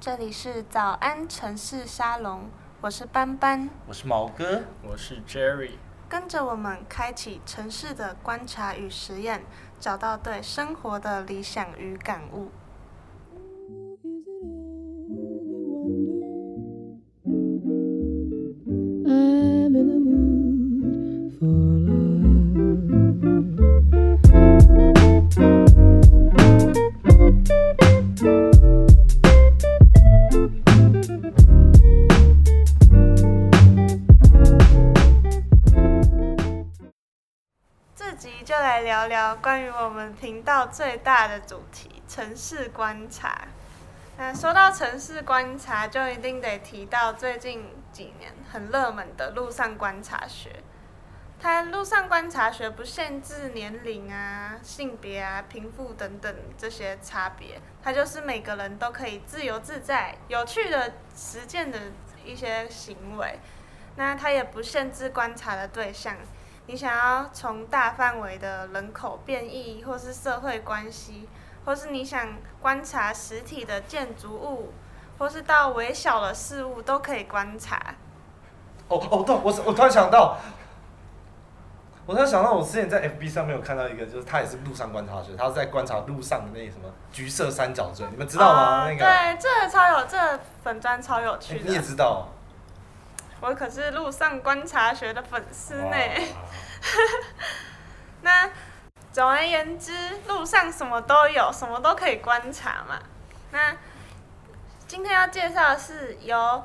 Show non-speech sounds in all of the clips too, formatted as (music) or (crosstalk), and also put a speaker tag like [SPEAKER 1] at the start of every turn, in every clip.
[SPEAKER 1] 这里是早安城市沙龙，我是斑斑，
[SPEAKER 2] 我是毛哥，
[SPEAKER 3] 我是 Jerry，
[SPEAKER 1] 跟着我们开启城市的观察与实验，找到对生活的理想与感悟。就来聊聊关于我们频道最大的主题——城市观察。那说到城市观察，就一定得提到最近几年很热门的路上观察学。它路上观察学不限制年龄啊、性别啊、贫富等等这些差别，它就是每个人都可以自由自在、有趣的实践的一些行为。那它也不限制观察的对象。你想要从大范围的人口变异，或是社会关系，或是你想观察实体的建筑物，或是到微小的事物都可以观察。
[SPEAKER 2] 哦哦，对，我我突然想到，我突然想到，我之前在 FB 上面有看到一个，就是他也是路上观察学，他是在观察路上的那什么橘色三角锥，你们知道吗？那个
[SPEAKER 1] 对，这个超有，这个粉砖超有趣的。
[SPEAKER 2] 你也知道。
[SPEAKER 1] 我可是路上观察学的粉丝呢。(laughs) 那总而言之，路上什么都有，什么都可以观察嘛。那今天要介绍的是由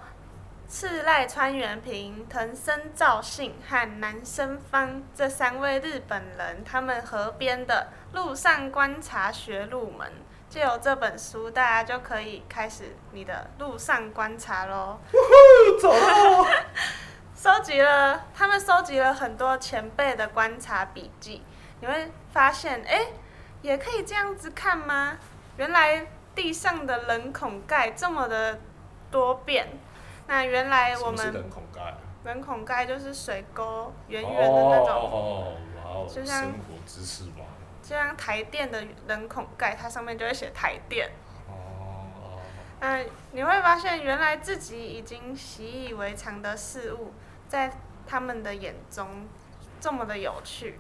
[SPEAKER 1] 赤濑川原平、藤森照信和南生方这三位日本人他们合编的《路上观察学入门》。借由这本书，大家就可以开始你的路上观察喽。
[SPEAKER 2] 走喽！(laughs)
[SPEAKER 1] 收集了，他们收集了很多前辈的观察笔记，你会发现，哎，也可以这样子看吗？原来地上的冷孔盖这么的多变。那原来我们
[SPEAKER 2] 冷孔盖，
[SPEAKER 1] 冷孔盖就是水沟圆圆的那种，
[SPEAKER 2] 哦，哇哦，就像生活知识嘛。
[SPEAKER 1] 就像台电的人孔盖，它上面就会写台电。哦。嗯，你会发现原来自己已经习以为常的事物，在他们的眼中这么的有趣。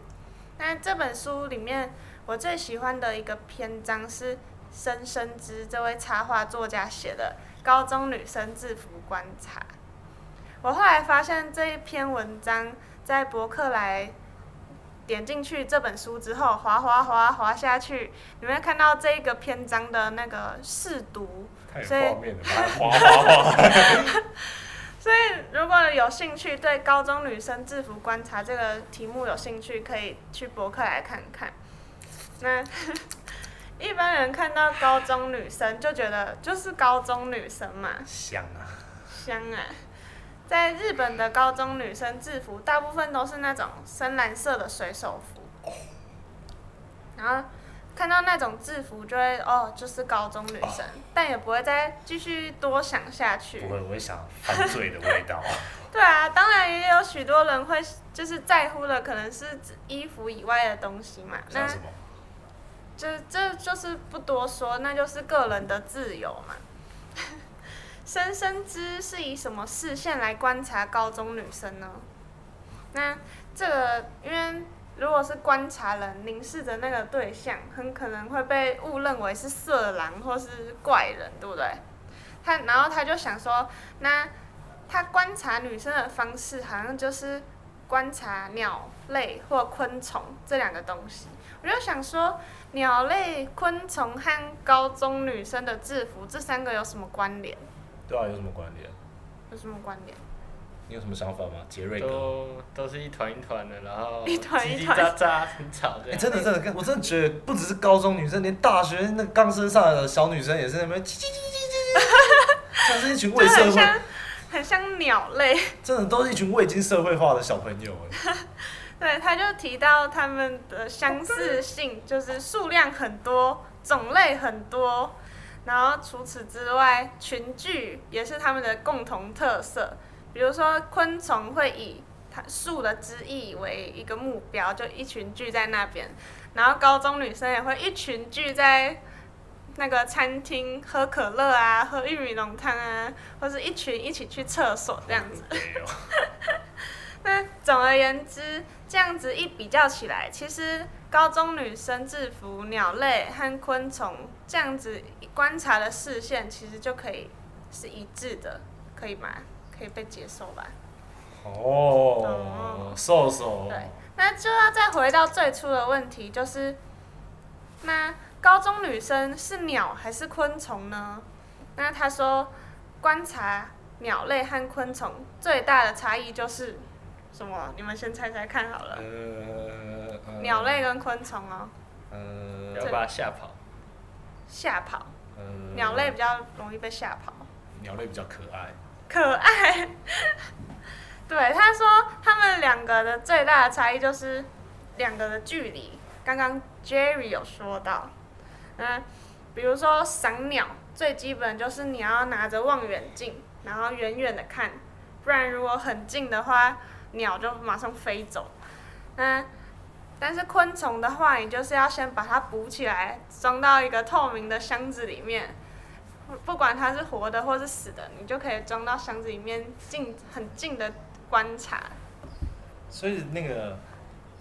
[SPEAKER 1] 那这本书里面，我最喜欢的一个篇章是深深之这位插画作家写的《高中女生制服观察》。我后来发现这一篇文章在博客来。点进去这本书之后，滑滑滑滑下去，你会看到这个篇章的那个试读，
[SPEAKER 2] 所以滑滑滑。(laughs)
[SPEAKER 1] 所以如果有兴趣对高中女生制服观察这个题目有兴趣，可以去博客来看看。那 (laughs) 一般人看到高中女生就觉得就是高中女生嘛，
[SPEAKER 2] 香啊，
[SPEAKER 1] 香啊。在日本的高中女生制服，大部分都是那种深蓝色的水手服。然后看到那种制服，就会哦，就是高中女生，但也不会再继续多想下去。
[SPEAKER 2] 不会，我会想犯罪的味道。(laughs)
[SPEAKER 1] 对啊，当然也有许多人会就是在乎的，可能是衣服以外的东西嘛。
[SPEAKER 2] 那什么？
[SPEAKER 1] 这这就是不多说，那就是个人的自由嘛。深深之是以什么视线来观察高中女生呢？那这个，因为如果是观察人凝视着那个对象，很可能会被误认为是色狼或是怪人，对不对？他然后他就想说，那他观察女生的方式好像就是观察鸟类或昆虫这两个东西。我就想说，鸟类、昆虫和高中女生的制服这三个有什么关联？
[SPEAKER 2] 对啊，有什么关联？
[SPEAKER 1] 有什么关联？
[SPEAKER 2] 你有什么想法吗，杰瑞
[SPEAKER 3] 哥？都都是一团一团的，然后 (laughs)
[SPEAKER 1] 叽叽
[SPEAKER 3] 喳喳很吵。
[SPEAKER 2] 哎，真的真的，我真的觉得不只是高中女生，连大学那刚升上来的小女生也是那边叽叽叽叽叽叽，(laughs) 像是一群未社会，
[SPEAKER 1] 很像鸟类。
[SPEAKER 2] 真的都是一群未经社会化的小朋友。(laughs)
[SPEAKER 1] 对，他就提到他们的相似性，就是数量很多，种类很多。然后除此之外，群聚也是他们的共同特色。比如说，昆虫会以它树的枝叶为一个目标，就一群聚在那边。然后高中女生也会一群聚在那个餐厅喝可乐啊，喝玉米浓汤啊，或是一群一起去厕所这样子。(laughs) 那总而言之，这样子一比较起来，其实高中女生制服鸟类和昆虫这样子观察的视线，其实就可以是一致的，可以吗？可以被接受吧？
[SPEAKER 2] 哦，瘦瘦。
[SPEAKER 1] 对，那就要再回到最初的问题，就是那高中女生是鸟还是昆虫呢？那他说，观察鸟类和昆虫最大的差异就是什么？你们先猜猜看好了。
[SPEAKER 2] 呃，呃
[SPEAKER 1] 鸟类跟昆虫哦，
[SPEAKER 2] 呃
[SPEAKER 3] 要把它吓跑。
[SPEAKER 1] 吓跑，
[SPEAKER 2] 呃，
[SPEAKER 1] 鸟类比较容易被吓跑，
[SPEAKER 2] 鸟类比较可爱。
[SPEAKER 1] 可爱。(laughs) 对，他说他们两个的最大的差异就是两个的距离。刚刚 Jerry 有说到，嗯，比如说赏鸟，最基本就是你要拿着望远镜，然后远远的看，不然如果很近的话，鸟就马上飞走。那但是昆虫的话，你就是要先把它捕起来，装到一个透明的箱子里面，不不管它是活的或是死的，你就可以装到箱子里面近很近的观察。
[SPEAKER 2] 所以那个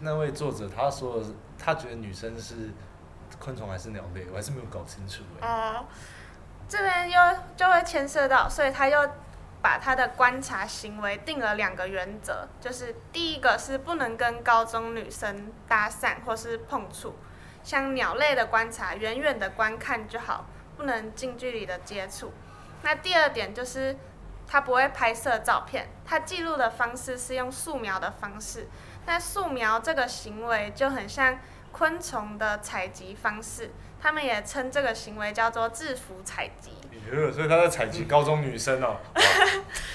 [SPEAKER 2] 那位作者他说，他觉得女生是昆虫还是鸟类，我还是没有搞清楚哎。
[SPEAKER 1] 哦，这边又就会牵涉到，所以他又把他的观察行为定了两个原则，就是第一个是不能跟高中女生搭讪或是碰触，像鸟类的观察，远远的观看就好，不能近距离的接触。那第二点就是他不会拍摄照片，他记录的方式是用素描的方式。那素描这个行为就很像昆虫的采集方式，他们也称这个行为叫做制服采集。
[SPEAKER 2] 哟所以他在采集高中女生哦，哇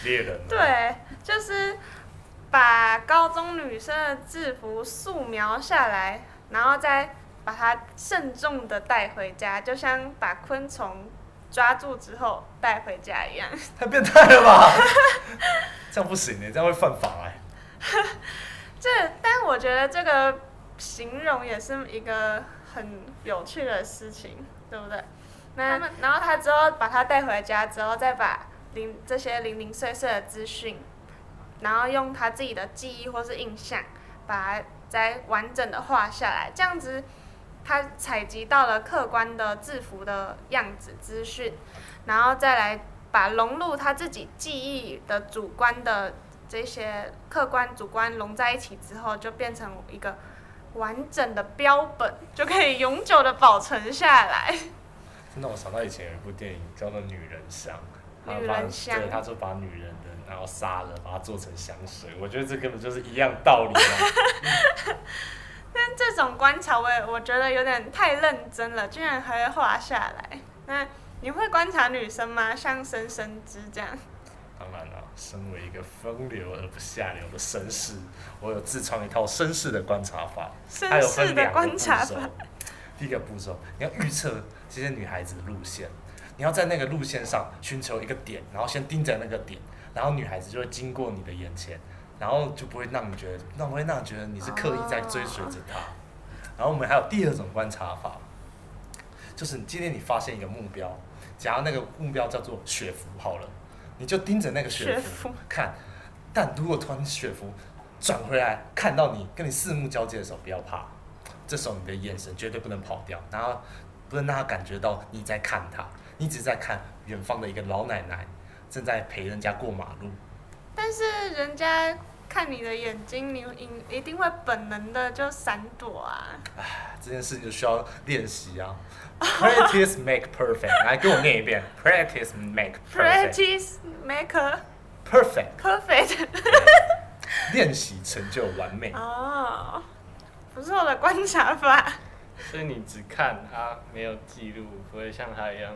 [SPEAKER 2] 猎人。。
[SPEAKER 1] 对，就是把高中女生的制服素描下来，然后再把它慎重的带回家，就像把昆虫抓住之后带回家一样。(laughs)
[SPEAKER 2] 太变态了吧？这样不行哎，这样会犯法哎。(laughs)
[SPEAKER 1] 这，但我觉得这个形容也是一个很有趣的事情，对不对？那然后他之后把它带回家之后，再把零这些零零碎碎的资讯，然后用他自己的记忆或是印象，把它再完整的画下来，这样子他采集到了客观的制服的样子资讯，然后再来把融入他自己记忆的主观的这些客观、主观融在一起之后，就变成一个完整的标本，就可以永久的保存下来。
[SPEAKER 2] 真的，我想到以前有一部电影叫做《女人香》，他
[SPEAKER 1] 女
[SPEAKER 2] 把
[SPEAKER 1] 人香
[SPEAKER 2] 对，他就把女人的然后杀了，把它做成香水。我觉得这根本就是一样道理啊。(laughs)
[SPEAKER 1] 但这种观察，我也我觉得有点太认真了，居然还会画下来。那你会观察女生吗？像深深之这样？(laughs)
[SPEAKER 2] 当然了，身为一个风流而不下流的绅士，我有自创一套绅士的观察法。
[SPEAKER 1] 绅士的观察法。。(laughs)
[SPEAKER 2] 第一个步骤，你要预测这些女孩子的路线，你要在那个路线上寻求一个点，然后先盯着那个点，然后女孩子就会经过你的眼前，然后就不会让你觉得，那不会让你觉得你是刻意在追随着她。然后我们还有第二种观察法，就是你今天你发现一个目标，假如那个目标叫做雪服好了，你就盯着那个雪
[SPEAKER 1] 雪
[SPEAKER 2] 服
[SPEAKER 1] 服
[SPEAKER 2] 看，但如果突然雪服转回来看到你，跟你四目交接的时候，不要怕，这时候你的眼神绝对不能跑掉，然后不能让他感觉到你在看他，你只是在看远方的一个老奶奶正在陪人家过马路。
[SPEAKER 1] 但是人家看你的眼睛，你一一定会本能的就闪躲啊。
[SPEAKER 2] 这件事情就需要练习啊，practice make perfect，来跟我念一遍，practice make
[SPEAKER 1] perfect，perfect，Practice make a perfect。
[SPEAKER 2] 练习成就完美。
[SPEAKER 1] 哦，不错的观察法。
[SPEAKER 3] 所以你只看啊，没有记录，不会像他一样，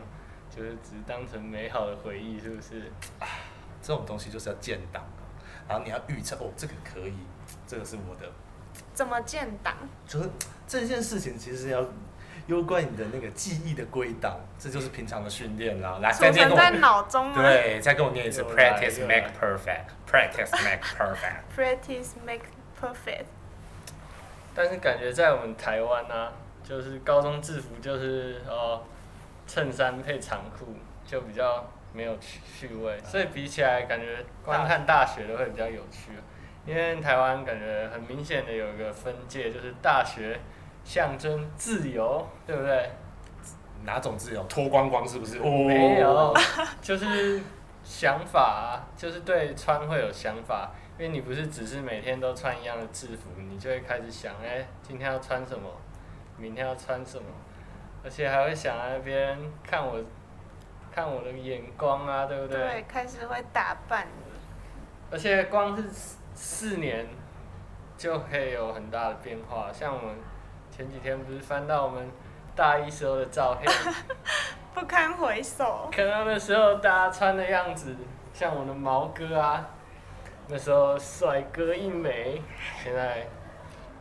[SPEAKER 3] 就是只当成美好的回忆，是不是？
[SPEAKER 2] 这种东西就是要建档，然后你要预测哦，这个可以，这个是我的，
[SPEAKER 1] 怎么建档？
[SPEAKER 2] 就是这件事情其实要攸关你的那个记忆的归档，这就是平常的训练啦。来，
[SPEAKER 1] 储
[SPEAKER 2] 再念
[SPEAKER 1] 存在脑中吗
[SPEAKER 2] 对，再跟我念一次，practice make perfect，practice make perfect。
[SPEAKER 1] ？Practice make perfect。
[SPEAKER 3] 但是感觉在我们台湾呢、就是高中制服就是哦，衬衫配长裤，就比较没有趣趣味，所以比起来感觉观看大学的会比较有趣。因为台湾感觉很明显的有一个分界，就是大学象征自由，对不对？
[SPEAKER 2] 哪种自由？脱光光是不是？哦，
[SPEAKER 3] 没有，就是想法啊，就是对穿会有想法，因为你不是只是每天都穿一样的制服，你就会开始想，哎、今天要穿什么，明天要穿什么，而且还会想在那边看我，看我的眼光啊，对不对？
[SPEAKER 1] 对，开始会打扮。
[SPEAKER 3] 而且光是四四年就可以有很大的变化，像我们前几天不是翻到我们大一时候的照片，(laughs)
[SPEAKER 1] 不堪回首。
[SPEAKER 3] 看到那时候大家穿的样子，像我的毛哥啊，那时候帅哥一枚，现在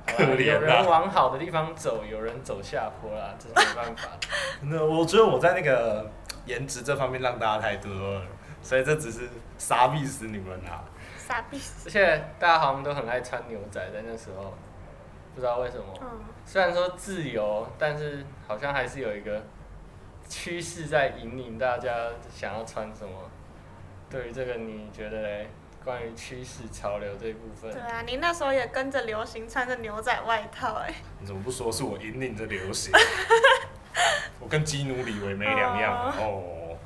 [SPEAKER 2] 可怜啊
[SPEAKER 3] 有人往好的地方走，有人走下坡啦，这是没办法。(laughs)
[SPEAKER 2] 那我觉得我在那个颜值这方面让大家太多了，所以这只是傻逼死你们啊！
[SPEAKER 1] 傻逼。
[SPEAKER 3] 而且大家好像都很爱穿牛仔，在那时候，不知道为什么。
[SPEAKER 1] 嗯，
[SPEAKER 3] 虽然说自由，但是好像还是有一个趋势在引领大家想要穿什么。对于这个，你觉得嘞？关于趋势潮流这一部分
[SPEAKER 1] 对，啊，你那时候也跟着流行穿着牛仔外套哎、
[SPEAKER 2] 你怎么不说是我引领着流行？(laughs) 我跟基努里维没两样啊哦。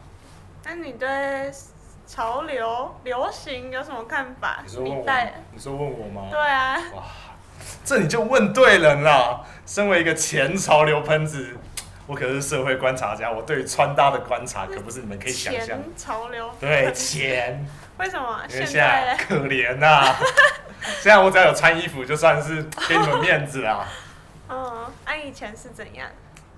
[SPEAKER 1] 那你对潮流、流行有什么看法
[SPEAKER 2] 你？说问我
[SPEAKER 1] 你
[SPEAKER 2] 说问我吗？
[SPEAKER 1] 对啊，
[SPEAKER 2] 哇，这你就问对人了。身为一个前潮流喷子，我可是社会观察家，我对于穿搭的观察可不是你们可以想象。
[SPEAKER 1] 前潮流。
[SPEAKER 2] 对，前，
[SPEAKER 1] 为什么现
[SPEAKER 2] 因为现在？可怜呐、(laughs) 现在我只要有穿衣服，就算是给你们面子啦。
[SPEAKER 1] 嗯，(laughs) 啊，以前是怎样？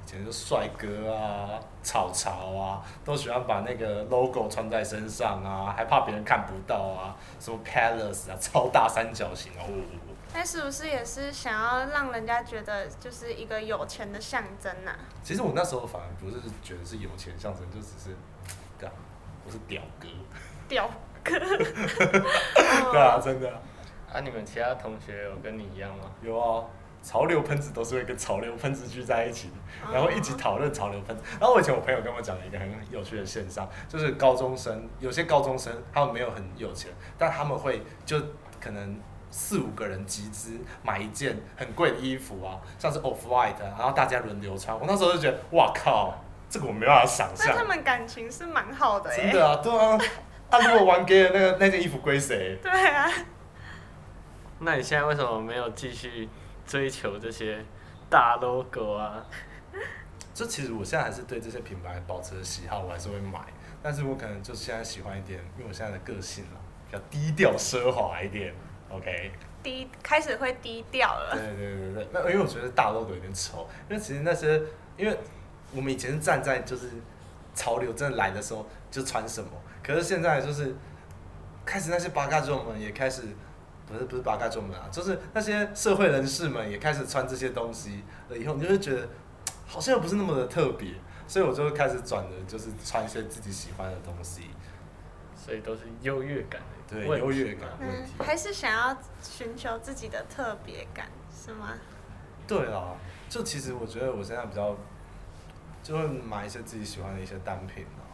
[SPEAKER 2] 以前就帅哥啊、草草啊，都喜欢把那个 logo 穿在身上啊，还怕别人看不到啊，什么 palace 啊，超大三角形哦。
[SPEAKER 1] 那是不是也是想要让人家觉得就是一个有钱的象征呐、
[SPEAKER 2] 其实我那时候反而不是觉得是有钱象征，就只是，对啊，我是屌哥，
[SPEAKER 1] 屌哥。(laughs)
[SPEAKER 2] 对啊，真的啊
[SPEAKER 3] 啊，你们其他同学有跟你一样吗？
[SPEAKER 2] 有啊。潮流喷子都是会跟潮流喷子聚在一起的，然后一起讨论潮流喷子。然后我以前我朋友跟我讲了一个很有趣的现象，就是高中生有些高中生他们没有很有钱，但他们会就可能四五个人集资买一件很贵的衣服啊，像是 Off White，然后大家轮流穿。我那时候就觉得，哇靠，这个我没办法想象
[SPEAKER 1] 那他。们感情是蛮好的耶。
[SPEAKER 2] 真的啊，对啊。啊，如果玩 gay 的那个那件衣服归谁？
[SPEAKER 1] 对啊，
[SPEAKER 3] 那你现在为什么没有继续追求这些大 logo 啊？(laughs)
[SPEAKER 2] 就其实我现在还是对这些品牌保持着喜好，我还是会买。但是我可能就现在喜欢一点，因为我现在的个性啦，比较低调奢华一点。OK，
[SPEAKER 1] 低开始会低调了。
[SPEAKER 2] 对对对对，那因为我觉得大 logo 有点丑，因为其实那些，因为我们以前是站在就是潮流真的来的时候就穿什么，可是现在就是开始那些八嘎众们也开始。不是不是八嘎众们啊，就是那些社会人士们也开始穿这些东西了，以后你就会觉得好像又不是那么的特别，所以我就会开始转的，就是穿一些自己喜欢的东西，
[SPEAKER 3] 所以都是优越感的
[SPEAKER 2] 对优越感问题
[SPEAKER 1] 嗯，还是想要寻求自己的特别感，是吗？
[SPEAKER 2] 对啊，就其实我觉得我现在比较，就会买一些自己喜欢的一些单品啊，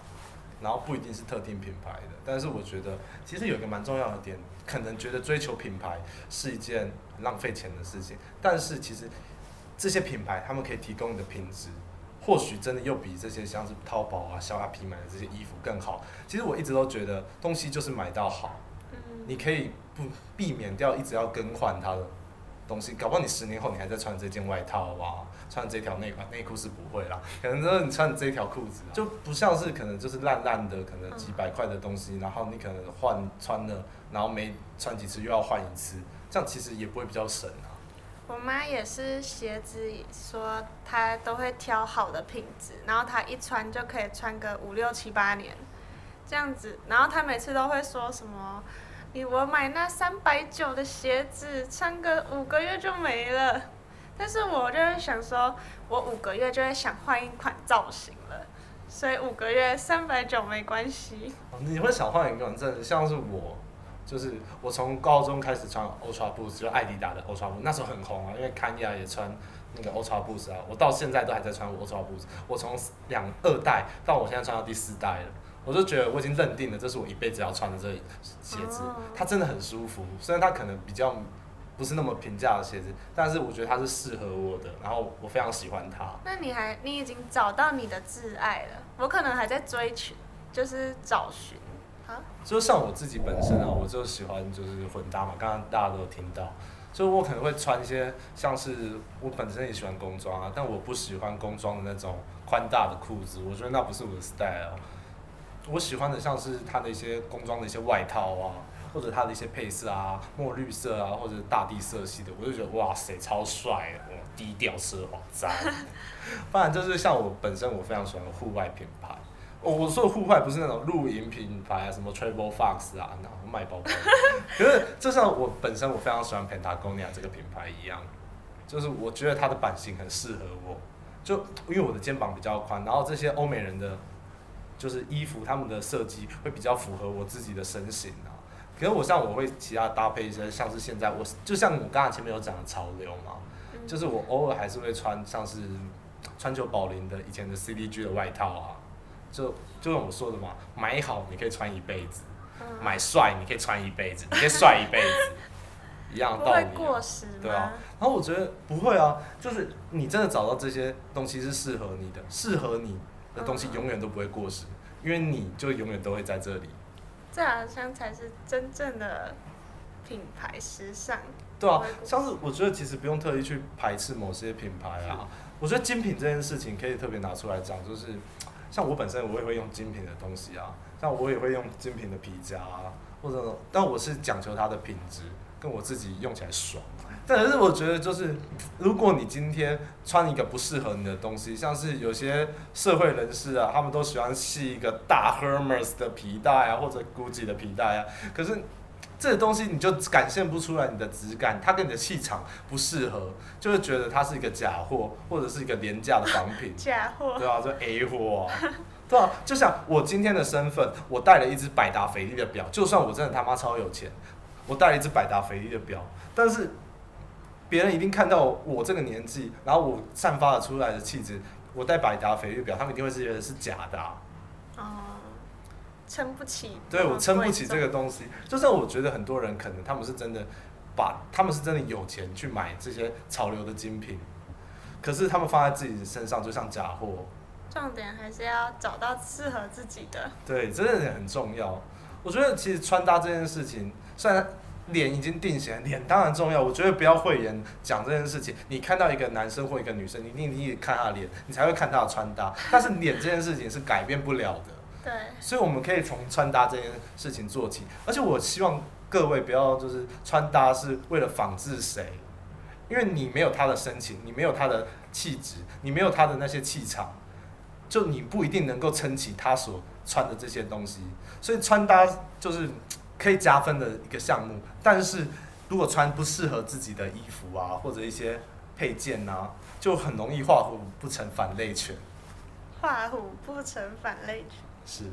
[SPEAKER 2] 然后不一定是特定品牌的，但是我觉得其实有一个蛮重要的点，可能觉得追求品牌是一件浪费钱的事情，但是其实这些品牌他们可以提供你的品质，或许真的又比这些像是淘宝啊、小阿皮买的这些衣服更好。其实我一直都觉得东西就是买到好，你可以不避免掉一直要更换它的东西，搞不好你十年后你还在穿这件外套哇，穿这条内裤，内裤是不会啦，可能就是你穿这条裤子啊、就不像是可能就是烂烂的，可能几百块的东西，然后你可能换穿了，然后没穿几次又要换一次，这样其实也不会比较省啊。
[SPEAKER 1] 我妈也是鞋子，说她都会挑好的品质，然后她一穿就可以穿个五六七八年，这样子。然后她每次都会说什么，我买那三百九的鞋子，穿个五个月就没了。但是我就是想说，我五个月就会想换一款造型了，所以五个月三百九没关系。
[SPEAKER 2] 你会想换一个，真的像是我，就是我从高中开始穿 Ultra Boost，就是艾迪达的 Ultra Boost，那时候很红啊，因为康亚也穿那个 Ultra Boost 啊，我到现在都还在穿 Ultra Boost，我从两二代到我现在穿到第四代了，我就觉得我已经认定了这是我一辈子要穿的这鞋子
[SPEAKER 1] 哦，
[SPEAKER 2] 它真的很舒服，虽然它可能比较不是那么平价的鞋子，但是我觉得它是适合我的，然后我非常喜欢它。
[SPEAKER 1] 那你还你已经找到你的挚爱了，我可能还在追寻，就是找寻。啊，
[SPEAKER 2] 就像我自己本身啊，我就喜欢就是混搭嘛，刚刚大家都有听到，就我可能会穿一些像是我本身也喜欢工装啊，但我不喜欢工装的那种宽大的裤子，我觉得那不是我的 style。我喜欢的像是它的一些工装的一些外套啊，或者它的一些配色啊，墨绿色啊，或者大地色系的，我就觉得哇塞，超帅的，低调奢华赞。(laughs) 不然就是像我本身我非常喜欢户外品牌。我说的户外不是那种露营品牌啊，什么 Travel Fox 啊，然后卖包包。(laughs) 可是就像我本身我非常喜欢 Patagonia 这个品牌一样，就是我觉得它的版型很适合我，就因为我的肩膀比较宽，然后这些欧美人的，就是衣服他们的设计会比较符合我自己的身形啊。可是我像我会其他搭配一些，像是现在我就像我刚才前面有讲的潮流嘛，
[SPEAKER 1] 嗯
[SPEAKER 2] 就是我偶尔还是会穿像是川久保玲的以前的 CDG 的外套啊，就就像我说的嘛，买好你可以穿一辈子，
[SPEAKER 1] 嗯
[SPEAKER 2] 买帅你可以穿一辈子，你可以帅一辈子，(laughs) 一样的道理、啊。
[SPEAKER 1] 过时吗？
[SPEAKER 2] 对啊，然后我觉得不会啊，就是你真的找到这些东西是适合你的，适合你的东西
[SPEAKER 1] 嗯
[SPEAKER 2] 永远都不会过时，因为你就永远都会在这里。
[SPEAKER 1] 这好像才是真正的品牌时尚。
[SPEAKER 2] 对啊像是我觉得其实不用特意去排斥某些品牌啊，我觉得精品这件事情可以特别拿出来讲，就是像我本身我也会用精品的东西啊，像我也会用精品的皮夹啊，或者但我是讲求它的品质，跟我自己用起来爽。但是我觉得就是，如果你今天穿一个不适合你的东西，像是有些社会人士啊，他们都喜欢系一个大 Hermes 的皮带啊，或者 Gucci 的皮带啊，可是这个东西你就展现不出来你的质感，它跟你的气场不适合，就会觉得它是一个假货，或者是一个廉价的仿品。(laughs)
[SPEAKER 1] 假货。
[SPEAKER 2] 对啊，就 A 货啊，(laughs) 对啊，就像我今天的身份，我带了一只百达翡丽的表，就算我真的他妈超有钱，我带了一只百达翡丽的表，但是别人一定看到我这个年纪，然后我散发了出来的气质，我戴百达翡丽表，他们一定会是觉得是假的、啊。
[SPEAKER 1] 哦，撑不起。
[SPEAKER 2] 对我撑不起这个。东西，就算我觉得很多人可能他们是真的把他们是真的有钱去买这些潮流的精品，可是他们放在自己身上就像假货。
[SPEAKER 1] 重点还是要找到适合自己的。
[SPEAKER 2] 对，这个很重要。我觉得其实穿搭这件事情，虽然脸已经定型，脸当然重要。我觉得不要讳言讲这件事情。你看到一个男生或一个女生，你一定你看他的脸，你才会看他的穿搭。(laughs) 但是脸这件事情是改变不了的。
[SPEAKER 1] 对，
[SPEAKER 2] 所以我们可以从穿搭这件事情做起，而且我希望各位不要就是穿搭是为了仿制谁，因为你没有他的深情，你没有他的气质，你没有他的那些气场，就你不一定能够撑起他所穿的这些东西。所以穿搭就是可以加分的一个项目，但是如果穿不适合自己的衣服啊，或者一些配件啊，就很容易画虎不成反类犬。
[SPEAKER 1] 画虎不成反类犬。
[SPEAKER 2] 是。